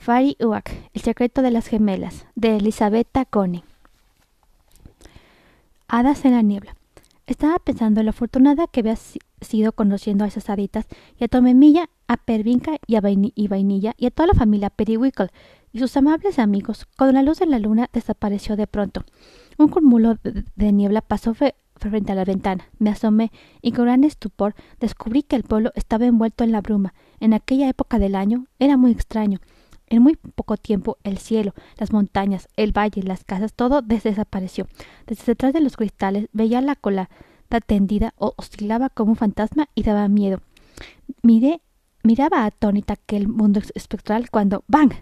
Fari Uak, El secreto de las gemelas, de Elisabetta Cone. Hadas en la niebla. Estaba pensando en lo afortunada que había sido conociendo a esas haditas y a Tomemilla, a Pervinca y a Vainilla y a toda la familia Periwinkle y sus amables amigos. Cuando la luz de la luna desapareció de pronto, un cúmulo de niebla pasó frente a la ventana. Me asomé y con gran estupor descubrí que el pueblo estaba envuelto en la bruma. En aquella época del año era muy extraño. En muy poco tiempo el cielo, las montañas, el valle, las casas, todo desapareció. Desde detrás de los cristales veía la cola tendida oscilaba como un fantasma y daba miedo. Miré, miraba atónita aquel mundo espectral cuando ¡bang!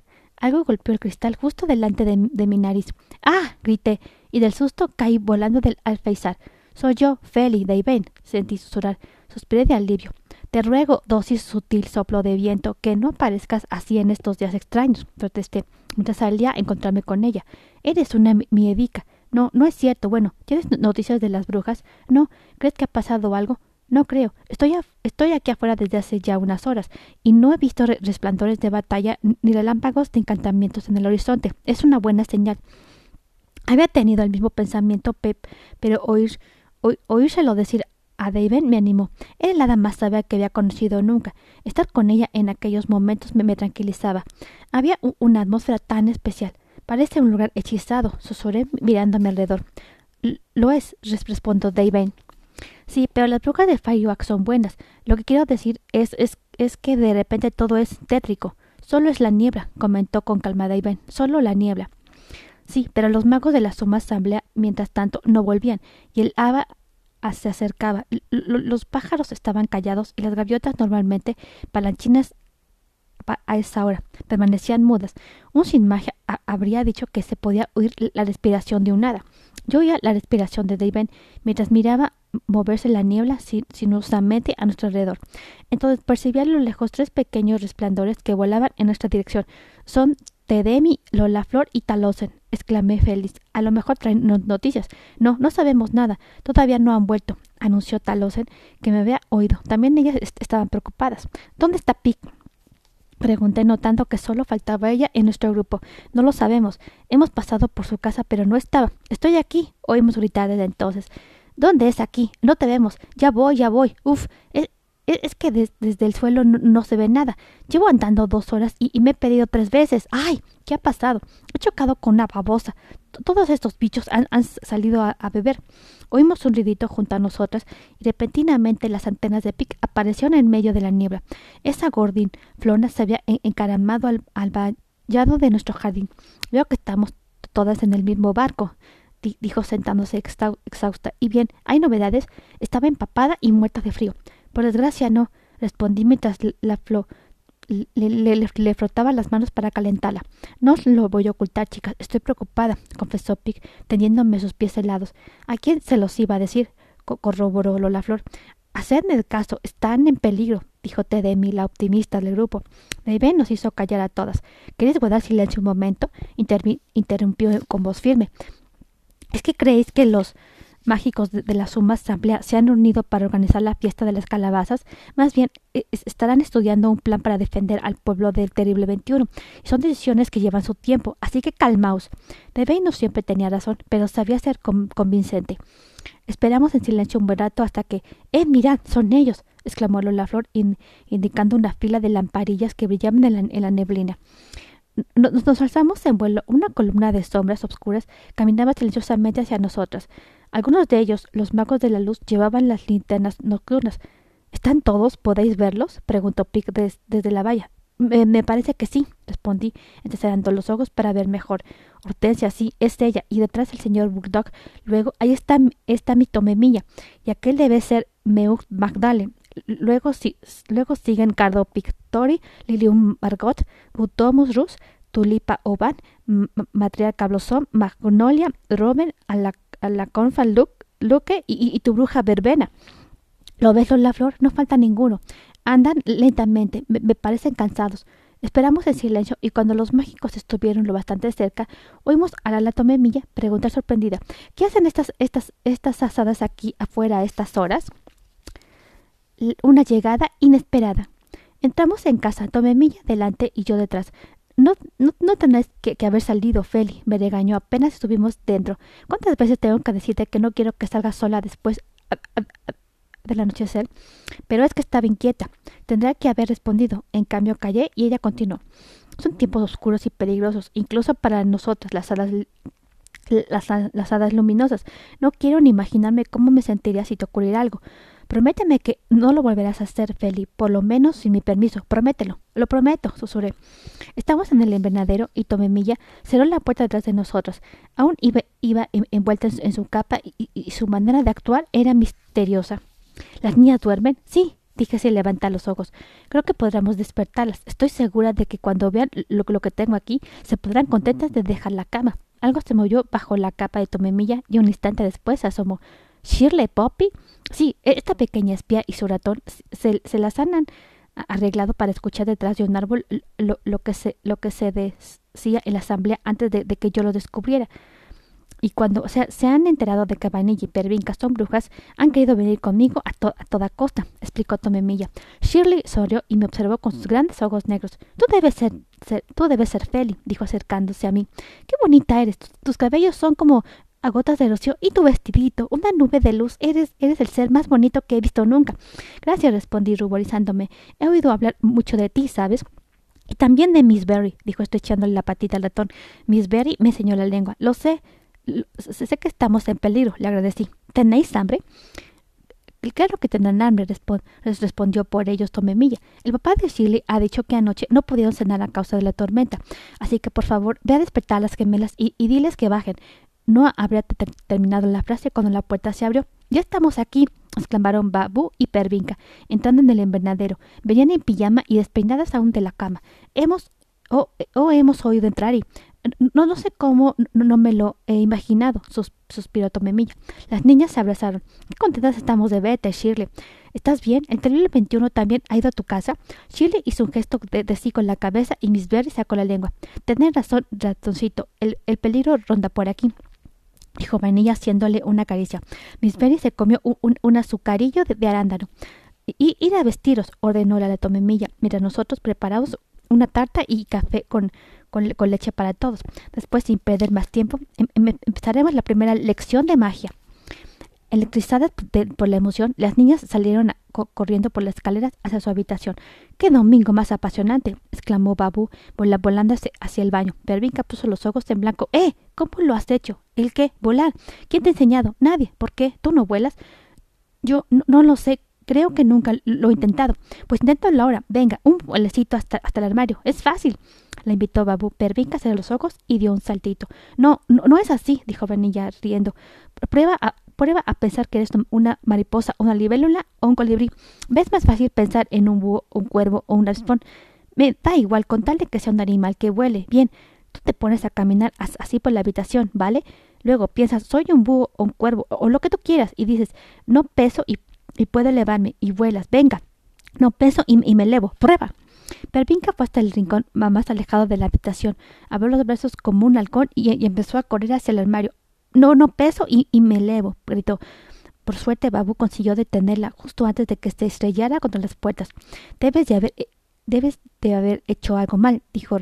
Algo golpeó el cristal justo delante de, mi nariz. ¡Ah! grité, y del susto caí volando del alféizar. Soy yo, Feli, de Iben, sentí susurrar. Suspiré de alivio. Te ruego, dosis sutil soplo de viento, que no parezcas así en estos días extraños, protesté, mientras salía a encontrarme con ella. Eres una miedica. No, no es cierto. Bueno, ¿tienes noticias de las brujas? No. ¿Crees que ha pasado algo? No creo. Estoy, estoy aquí afuera desde hace ya unas horas y no he visto resplandores de batalla ni relámpagos de encantamientos en el horizonte. Es una buena señal. Había tenido el mismo pensamiento Pep, pero oír, oírselo decir a David me animó. Era la hada más sabia que había conocido nunca. Estar con ella en aquellos momentos me, tranquilizaba. Había una atmósfera tan especial. Parece un lugar hechizado, susurré mirándome alrededor. Lo es, respondió David. Sí, pero las brujas de Firewalk son buenas. Lo que quiero decir es, es, es que de repente todo es tétrico. Solo es la niebla, comentó con calma David. Solo la niebla. Sí, pero los magos de la suma asamblea, mientras tanto, no volvían, y el haba se acercaba. los pájaros estaban callados y las gaviotas normalmente palanchinas a esa hora permanecían mudas. Un sin magia habría dicho que se podía oír la respiración de un hada. Yo oía la respiración de David mientras miraba moverse la niebla sinuosamente a nuestro alrededor. Entonces percibí a lo lejos tres pequeños resplandores que volaban en nuestra dirección. Son Tedemi, Flor y Talosen, exclamé feliz. A lo mejor traen noticias. No, no sabemos nada. Todavía no han vuelto, anunció Talosen, que me había oído. También ellas estaban preocupadas. ¿Dónde está Pic? Pregunté notando que solo faltaba ella en nuestro grupo. No lo sabemos. Hemos pasado por su casa, pero no estaba. Estoy aquí. Oímos gritar desde entonces. ¿Dónde es aquí? No te vemos. Ya voy, ya voy. Uf, e, es que desde el suelo no, se ve nada. Llevo andando dos horas y, me he pedido tres veces. ¡Ay! ¿Qué ha pasado? He chocado con una babosa. todos estos bichos han, salido a, beber. Oímos un ruidito junto a nosotras y repentinamente las antenas de Pic aparecieron en medio de la niebla. Esa gordín flona se había encaramado al, al vallado de nuestro jardín. Veo que estamos todas en el mismo barco dijo sentándose exhausta. Y bien, ¿hay novedades? Estaba empapada y muerta de frío. Por desgracia no, respondí mientras la flor le, frotaba las manos para calentarla. No os lo voy a ocultar, chicas. Estoy preocupada, confesó Pic, tendiéndome sus pies helados. ¿A quién se los iba a decir? corroboró la flor. Hacedme caso, están en peligro, dijo Tedemi, la optimista del grupo. Bebé nos hizo callar a todas. ¿Queréis guardar silencio un momento? interrumpió con voz firme. ¿Es que creéis que los mágicos de, la suma asamblea se han unido para organizar la fiesta de las calabazas, más bien e, estarán estudiando un plan para defender al pueblo del terrible 21. Y son decisiones que llevan su tiempo, así que calmaos. Debey no siempre tenía razón, pero sabía ser convincente. Esperamos en silencio un buen rato hasta que. ¡Eh, mirad! ¡Son ellos! exclamó Lola Flor, indicando una fila de lamparillas que brillaban en la neblina. Nos, alzamos en vuelo. Una columna de sombras oscuras caminaba silenciosamente hacia nosotras. Algunos de ellos, los magos de la luz, llevaban las linternas nocturnas. ¿Están todos? ¿Podéis verlos? preguntó Pic desde la valla. Me, parece que sí, respondí, entrecerrando los ojos para ver mejor. Hortensia, sí, es ella, y detrás el señor Burdock. Luego, ahí está, está mi tomemilla, y aquel debe ser Meuk Magdalen. Luego, luego siguen Cardo Pictori, Lilium Margot, Butomus Rus, Tulipa Oban, Matriarca Blossom, Magnolia, Robin, Alaconfa Luque y, tu bruja verbena. ¿Lo ves, la Flor? No falta ninguno. Andan lentamente, me, parecen cansados. Esperamos en silencio y cuando los mágicos estuvieron lo bastante cerca, oímos a la Latomemilla preguntar sorprendida ¿Qué hacen estas, estas, estas asadas aquí afuera a estas horas? Una llegada inesperada. Entramos en casa, Tomemilla delante y yo detrás. no, no, no tenés que, haber salido, Feli, me regañó apenas estuvimos dentro. ¿Cuántas veces tengo que decirte que no quiero que salgas sola después del anochecer? Pero es que estaba inquieta. Tendría que haber respondido. En cambio callé y ella continuó. Son tiempos oscuros y peligrosos, incluso para nosotras, las hadas, las, las hadas luminosas. No quiero ni imaginarme cómo me sentiría si te ocurriera algo. Prométeme que no lo volverás a hacer, Feli, por lo menos sin mi permiso. Promételo. Lo prometo, susurré. Estamos en el invernadero y Tomemilla cerró la puerta detrás de nosotros. Aún iba, envuelta en su, capa y, su manera de actuar era misteriosa. ¿Las niñas duermen? Sí, dije sin levantar los ojos. Creo que podremos despertarlas. Estoy segura de que cuando vean lo, lo, que tengo aquí, se podrán contentas de dejar la cama. Algo se movió bajo la capa de Tomemilla y un instante después asomó. Shirley Poppy. Sí, e-, esta pequeña espía y su ratón se, las han arreglado para escuchar detrás de un árbol lo, lo, que, se, lo que se decía en la asamblea antes de, que yo lo descubriera. Y cuando se han enterado de que Vanilla y Pervinca son brujas, han querido venir conmigo a, toda costa, explicó Tomemilla. Shirley sonrió y me observó con sus grandes ojos negros. Tú debes ser, tú debes ser Feli, dijo acercándose a mí. Qué bonita eres. tus cabellos son como a gotas de rocío y tu vestidito, una nube de luz. Eres, eres el ser más bonito que he visto nunca. Gracias, respondí ruborizándome. He oído hablar mucho de ti, ¿sabes? Y también de Miss Berry, dijo estrechándole la patita al ratón. Miss Berry me enseñó la lengua. Lo sé, sé que estamos en peligro, le agradecí. ¿Tenéis hambre? Claro que tendrán hambre, respondió por ellos Tomemilla. El papá de Shirley ha dicho que anoche no pudieron cenar a causa de la tormenta, así que por favor ve a despertar a las gemelas y, y diles que bajen. No habría terminado la frase cuando la puerta se abrió. Ya estamos aquí, exclamaron Babu y Pervinca, entrando en el invernadero. Venían en pijama y despeinadas aún de la cama. Hemos o oh, hemos oído entrar y no, no sé cómo no, me lo he imaginado, sus, suspiró Tomemilla. Las niñas se abrazaron. Qué contentas estamos de verte, Shirley. ¿Estás bien? ¿El terrible 21 también ha ido a tu casa? Shirley hizo un gesto de, sí con la cabeza y Miss Berry sacó la lengua. Tenés razón, ratoncito. El peligro ronda por aquí dijo Vainilla haciéndole una caricia. Miss Berry se comió un, azucarillo de, arándano. Y ir a vestiros, ordenó la tomemilla, mientras nosotros preparamos una tarta y café con, con, leche para todos. Después, sin perder más tiempo, em, em, empezaremos la primera lección de magia. Electrizadas por la emoción, las niñas salieron corriendo por las escaleras hacia su habitación. ¡Qué domingo más apasionante! exclamó Babu, volando hacia el baño. Pervinca puso los ojos en blanco. ¡Eh! ¿Cómo lo has hecho? ¿El qué? ¿Volar? ¿Quién te ha enseñado? Nadie. ¿Por qué? ¿Tú no vuelas? Yo no, lo sé. Creo que nunca lo he intentado. Pues inténtalo ahora. Venga, un vuelecito hasta, hasta el armario. Es fácil. La invitó Babu. Pervinca cerró los ojos y dio un saltito. No, no, no es así, dijo Vanilla riendo. Prueba a, Prueba a pensar que eres una mariposa, una libélula o un colibrí. ¿Ves más fácil pensar en un búho, un cuervo o un raspón? Me da igual con tal de que sea un animal que vuele. Bien, te pones a caminar así por la habitación, ¿vale? Luego piensas, soy un búho o un cuervo o lo que tú quieras y dices, no peso y, puedo elevarme y vuelas. Venga, no peso y, me elevo. Prueba. Pervinca fue hasta el rincón más alejado de la habitación, abrió los brazos como un halcón y empezó a correr hacia el armario. No, no peso y, me elevo, gritó. Por suerte, Babu consiguió detenerla justo antes de que se estrellara contra las puertas. Debes de haber, eh, debes de haber hecho algo mal, dijo,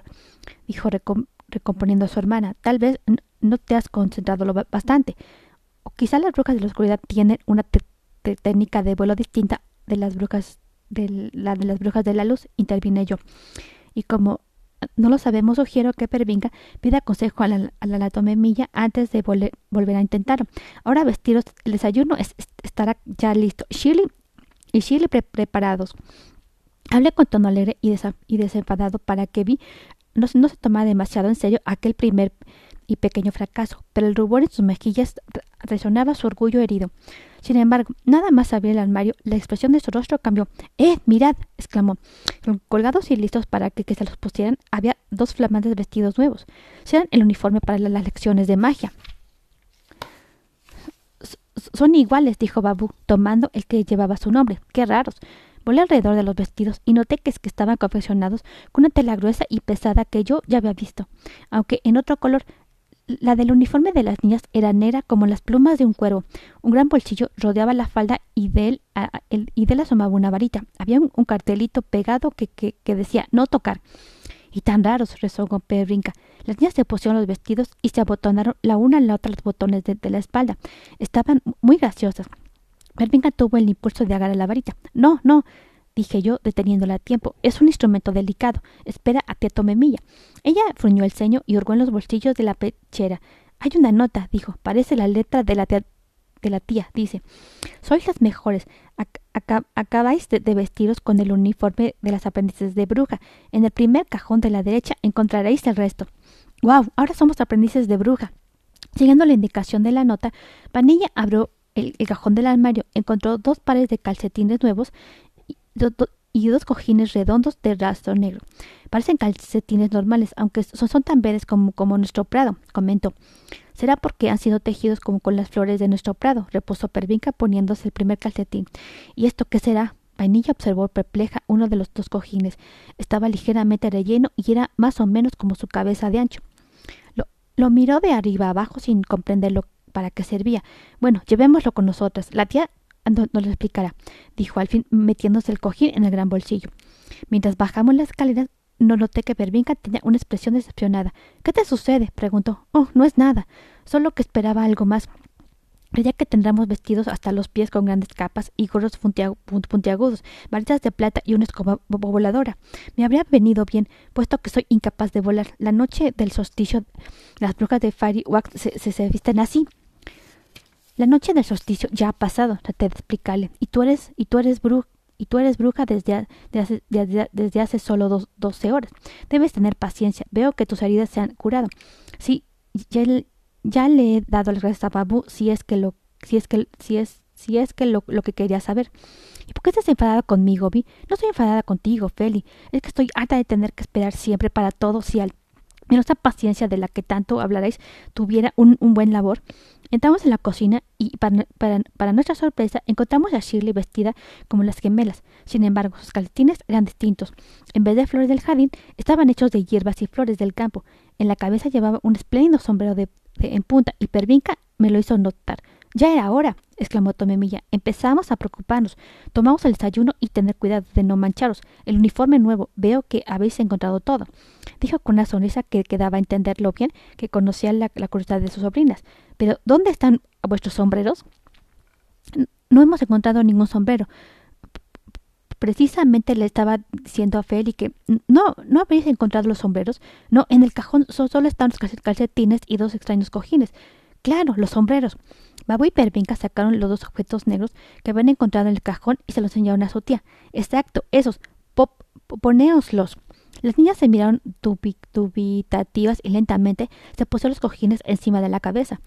dijo recomponiendo a su hermana. Tal vez no te has concentrado lo bastante. O quizá las brujas de la oscuridad tienen una técnica de vuelo distinta de las brujas de la de las brujas de la luz, intervine yo. Y como no lo sabemos, sugiero que Pervinga pida consejo a la, a la antes de volver a intentarlo. Ahora vestiros, el desayuno estará ya listo. Shirley y Shirley preparados. Hablé con tono alegre y, y desenfadado para que vi no, se tomara demasiado en serio aquel primer y pequeño fracaso, pero el rubor en sus mejillas resonaba su orgullo herido. Sin embargo, nada más abrir el armario, la expresión de su rostro cambió. ¡Eh! ¡Mirad! exclamó. Colgados y listos para que, se los pusieran, había dos flamantes vestidos nuevos. Serán el uniforme para las lecciones de magia. Son iguales, dijo Babu, tomando el que llevaba su nombre. ¡Qué raros! Volé alrededor de los vestidos y noté que, que estaban confeccionados con una tela gruesa y pesada que yo ya había visto, aunque en otro color, la del uniforme de las niñas era negra como las plumas de un cuervo. Un gran bolsillo rodeaba la falda y de él, y de asomaba una varita. Había un, cartelito pegado que, decía no tocar. y tan raros, rezongó Perrinca. Las niñas se pusieron los vestidos y se abotonaron la una a la otra los botones de, la espalda. Estaban muy graciosas. Pervinca tuvo el impulso de agarrar la varita. No, no, dije yo, deteniéndola a tiempo. Es un instrumento delicado. Espera a que tome milla. Ella fruñó el ceño y hurgó en los bolsillos de la pechera. Hay una nota, dijo. Parece la letra de la tía, de la tía dice. Sois las mejores. acabáis de, vestiros con el uniforme de las aprendices de bruja. En el primer cajón de la derecha encontraréis el resto. ¡Wow! Ahora somos aprendices de bruja. Siguiendo la indicación de la nota, Vanilla abrió el, cajón del armario, encontró dos pares de calcetines nuevos y, dos cojines redondos de rastro negro. Parecen calcetines normales, aunque son, tan verdes como, nuestro prado, comentó. Será porque han sido tejidos como con las flores de nuestro prado, repuso Pervinca poniéndose el primer calcetín. ¿Y esto qué será? Vainilla observó perpleja uno de los dos cojines. Estaba ligeramente relleno y era más o menos como su cabeza de ancho. Lo, lo miró de arriba abajo sin comprenderlo para qué servía. Bueno, llevémoslo con nosotras. La tía no, lo explicará, dijo al fin metiéndose el cojín en el gran bolsillo. Mientras bajamos las escaleras, no noté que Pervinca tenía una expresión decepcionada. ¿Qué te sucede? preguntó. Oh, no es nada. Solo que esperaba algo más. Creía que tendremos vestidos hasta los pies con grandes capas y gorros puntiagudos, varitas de plata y una escoba voladora. Me habría venido bien, puesto que soy incapaz de volar. La noche del solsticio, las brujas de Fairy Wax se, se, visten así. La noche del solsticio ya ha pasado, traté de explicarle. Y tú eres, y tú eres bruja, y tú eres bruja desde, hace, desde, hace solo dos, doce horas. Debes tener paciencia. Veo que tus heridas se han curado. Sí, ya, ya le he dado el resto a Babu si es que lo, si es que, si es, si es que lo, lo que quería saber. ¿Y por qué estás enfadada conmigo, Vi? No estoy enfadada contigo, Feli. Es que estoy harta de tener que esperar siempre para todo si al menos la paciencia de la que tanto hablaréis tuviera un, un buen labor. Entramos en la cocina y para, nuestra sorpresa encontramos a Shirley vestida como las gemelas. Sin embargo, sus calcetines eran distintos. En vez de flores del jardín, estaban hechos de hierbas y flores del campo. En la cabeza llevaba un espléndido sombrero de, en punta y Pervinca me lo hizo notar. Ya era hora, exclamó Tomemilla. Empezamos a preocuparnos. Tomamos el desayuno y tener cuidado de no mancharos. El uniforme nuevo. Veo que habéis encontrado todo. Dijo con una sonrisa que quedaba a entenderlo bien, que conocía la, la curiosidad de sus sobrinas. Pero, ¿dónde están vuestros sombreros? No hemos encontrado ningún sombrero. Precisamente le estaba diciendo a Feli que no, no habéis encontrado los sombreros. No, en el cajón solo están los calcetines y dos extraños cojines. Claro, los sombreros. Babu y Pervinca sacaron los dos objetos negros que habían encontrado en el cajón y se los enseñaron a su tía. Exacto, esos. Pop. Las niñas se miraron dubitativas y lentamente se pusieron los cojines encima de la cabeza.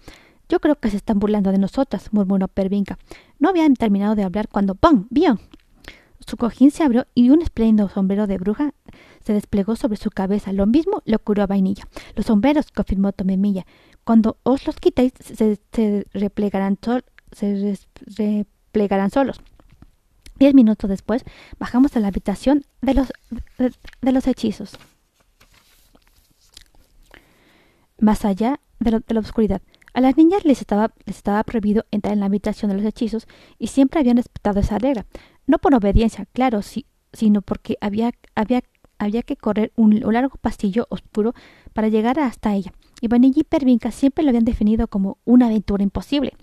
Yo creo que se están burlando de nosotras, murmuró Pervinca. No habían terminado de hablar cuando ¡pum! ¡Vio! Su cojín se abrió y un espléndido sombrero de bruja se desplegó sobre su cabeza. Lo mismo le ocurrió a Vainilla. Los sombreros, confirmó Tomemilla. Cuando os los quitéis, se, replegarán, se replegarán solos. Diez minutos después, bajamos a la habitación de los, de, los hechizos. Más allá de, la oscuridad. A las niñas les estaba, les estaba prohibido entrar en la habitación de los hechizos y siempre habían respetado esa regla. No por obediencia, claro, sino porque había, había, había que correr un, largo pasillo oscuro para llegar hasta ella y Vanilla y Pervinca siempre lo habían definido como una aventura imposible.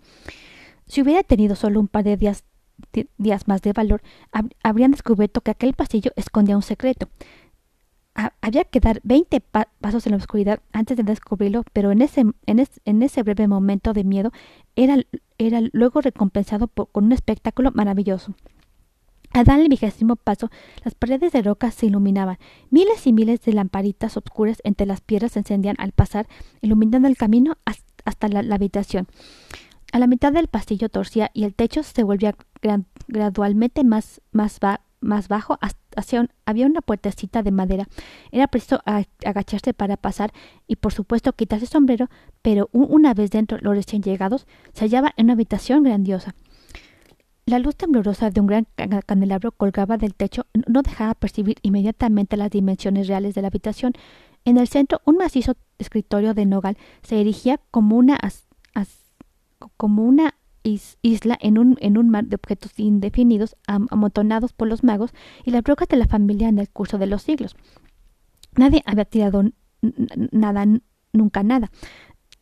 Si hubiera tenido solo un par de días, más de valor, habrían descubierto que aquel pasillo escondía un secreto. había que dar veinte pasos en la oscuridad antes de descubrirlo, pero en ese, en, ese breve momento de miedo era, era luego recompensado con un espectáculo maravilloso. Al dar el vigésimo paso, las paredes de roca se iluminaban. Miles y miles de lamparitas oscuras entre las piedras se encendían al pasar, iluminando el camino hasta la, habitación. A la mitad del pasillo torcía y el techo se volvía gradualmente más, más, más bajo. Hacia había una puertecita de madera. Era preciso agacharse para pasar y, por supuesto, quitarse el sombrero, pero una vez dentro los recién llegados se hallaba en una habitación grandiosa. La luz temblorosa de un gran candelabro colgaba del techo no dejaba percibir inmediatamente las dimensiones reales de la habitación. En el centro, un macizo escritorio de nogal se erigía como una, como una isla en un, en un mar de objetos indefinidos amontonados por los magos y las brujas de la familia en el curso de los siglos. Nadie había tirado nada, nunca nada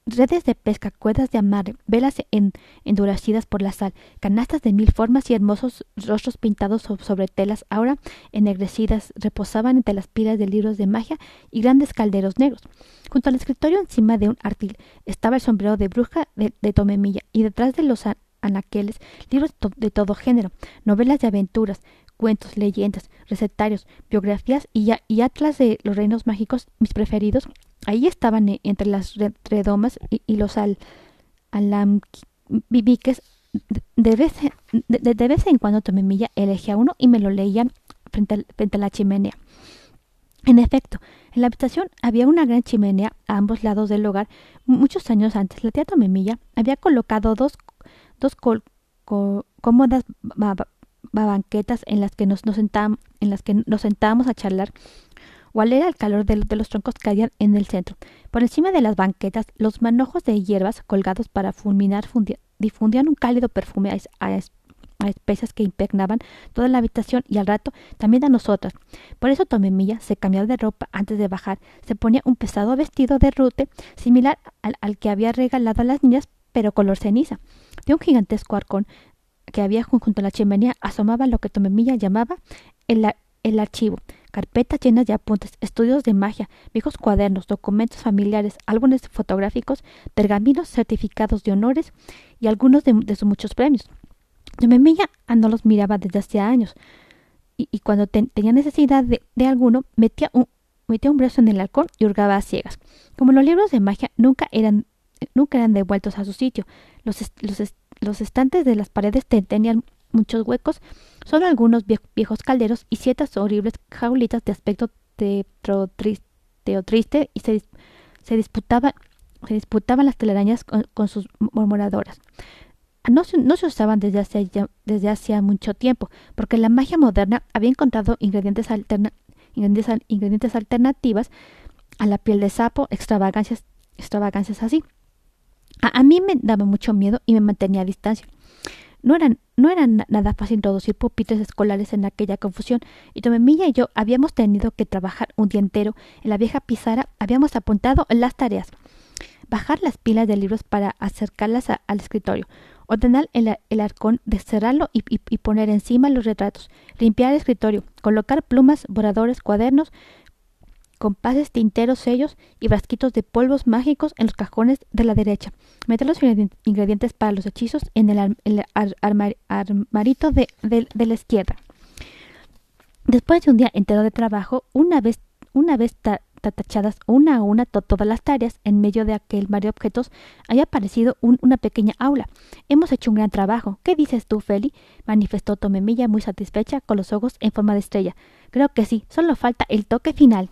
redes de pesca, cuerdas de amarre, velas endurecidas por la sal, canastas de mil formas y hermosos rostros pintados sobre telas ahora ennegrecidas reposaban entre las pilas de libros de magia y grandes calderos negros. Junto al escritorio, encima de un artil, estaba el sombrero de bruja de, Tomemilla y detrás de los anaqueles libros de todo género, novelas de aventuras, cuentos, leyendas, recetarios, biografías y atlas de los reinos mágicos, mis preferidos, Ahí estaban eh, entre las redomas y, los al, alambiques. De vez, de, vez en cuando tomé milla, elegía uno y me lo leía frente, frente a la chimenea. En efecto, en la habitación había una gran chimenea a ambos lados del hogar. Muchos años antes, la tía Tomemilla había colocado dos, dos cómodas banquetas en las que nos sentábamos, en las que nos sentábamos a charlar cuál era el calor de, los troncos que había en el centro. Por encima de las banquetas, los manojos de hierbas colgados para fulminar difundían un cálido perfume a, a, especias que impregnaban toda la habitación y al rato también a nosotras. Por eso Tomemilla se cambiaba de ropa antes de bajar, se ponía un pesado vestido de rute similar al, al que había regalado a las niñas, pero color ceniza. De un gigantesco arcón que había junto a la chimenea asomaba lo que Tomemilla llamaba el, el archivo, carpetas llenas de apuntes, estudios de magia, viejos cuadernos, documentos familiares, álbumes fotográficos, pergaminos, certificados de honores y algunos de, sus muchos premios. Memilla no los miraba desde hacía años y, cuando tenía necesidad de, alguno metía un, metía un brazo en el halcón y hurgaba a ciegas. Como los libros de magia nunca eran, nunca eran devueltos a su sitio, los, los, los estantes de las paredes tenían muchos huecos, solo algunos viejos calderos y ciertas horribles jaulitas de aspecto triste y se, se, disputaban, se disputaban las telarañas con, sus murmuradoras. No se, no se, usaban desde hace, mucho tiempo, porque la magia moderna había encontrado ingredientes, alterna, alternativas a la piel de sapo, extravagancias, extravagancias así. A, mí me daba mucho miedo y me mantenía a distancia. No era, no era nada fácil introducir pupitres escolares en aquella confusión, y Tomemilla y yo habíamos tenido que trabajar un día entero. En la vieja pizarra habíamos apuntado las tareas. Bajar las pilas de libros para acercarlas al escritorio, ordenar el, arcón, cerrarlo y, y, poner encima los retratos, limpiar el escritorio, colocar plumas, borradores, cuadernos, compases, tinteros, sellos y frasquitos de polvos mágicos en los cajones de la derecha. Meter los ingredientes para los hechizos en el, armarito de, la izquierda. Después de un día entero de trabajo, una vez, una vez tachadas una a una todas las tareas, en medio de aquel mar de objetos, había aparecido una pequeña aula. Hemos hecho un gran trabajo. ¿Qué dices tú, Feli? manifestó Tomemilla muy satisfecha, con los ojos en forma de estrella. Creo que sí, solo falta el toque final.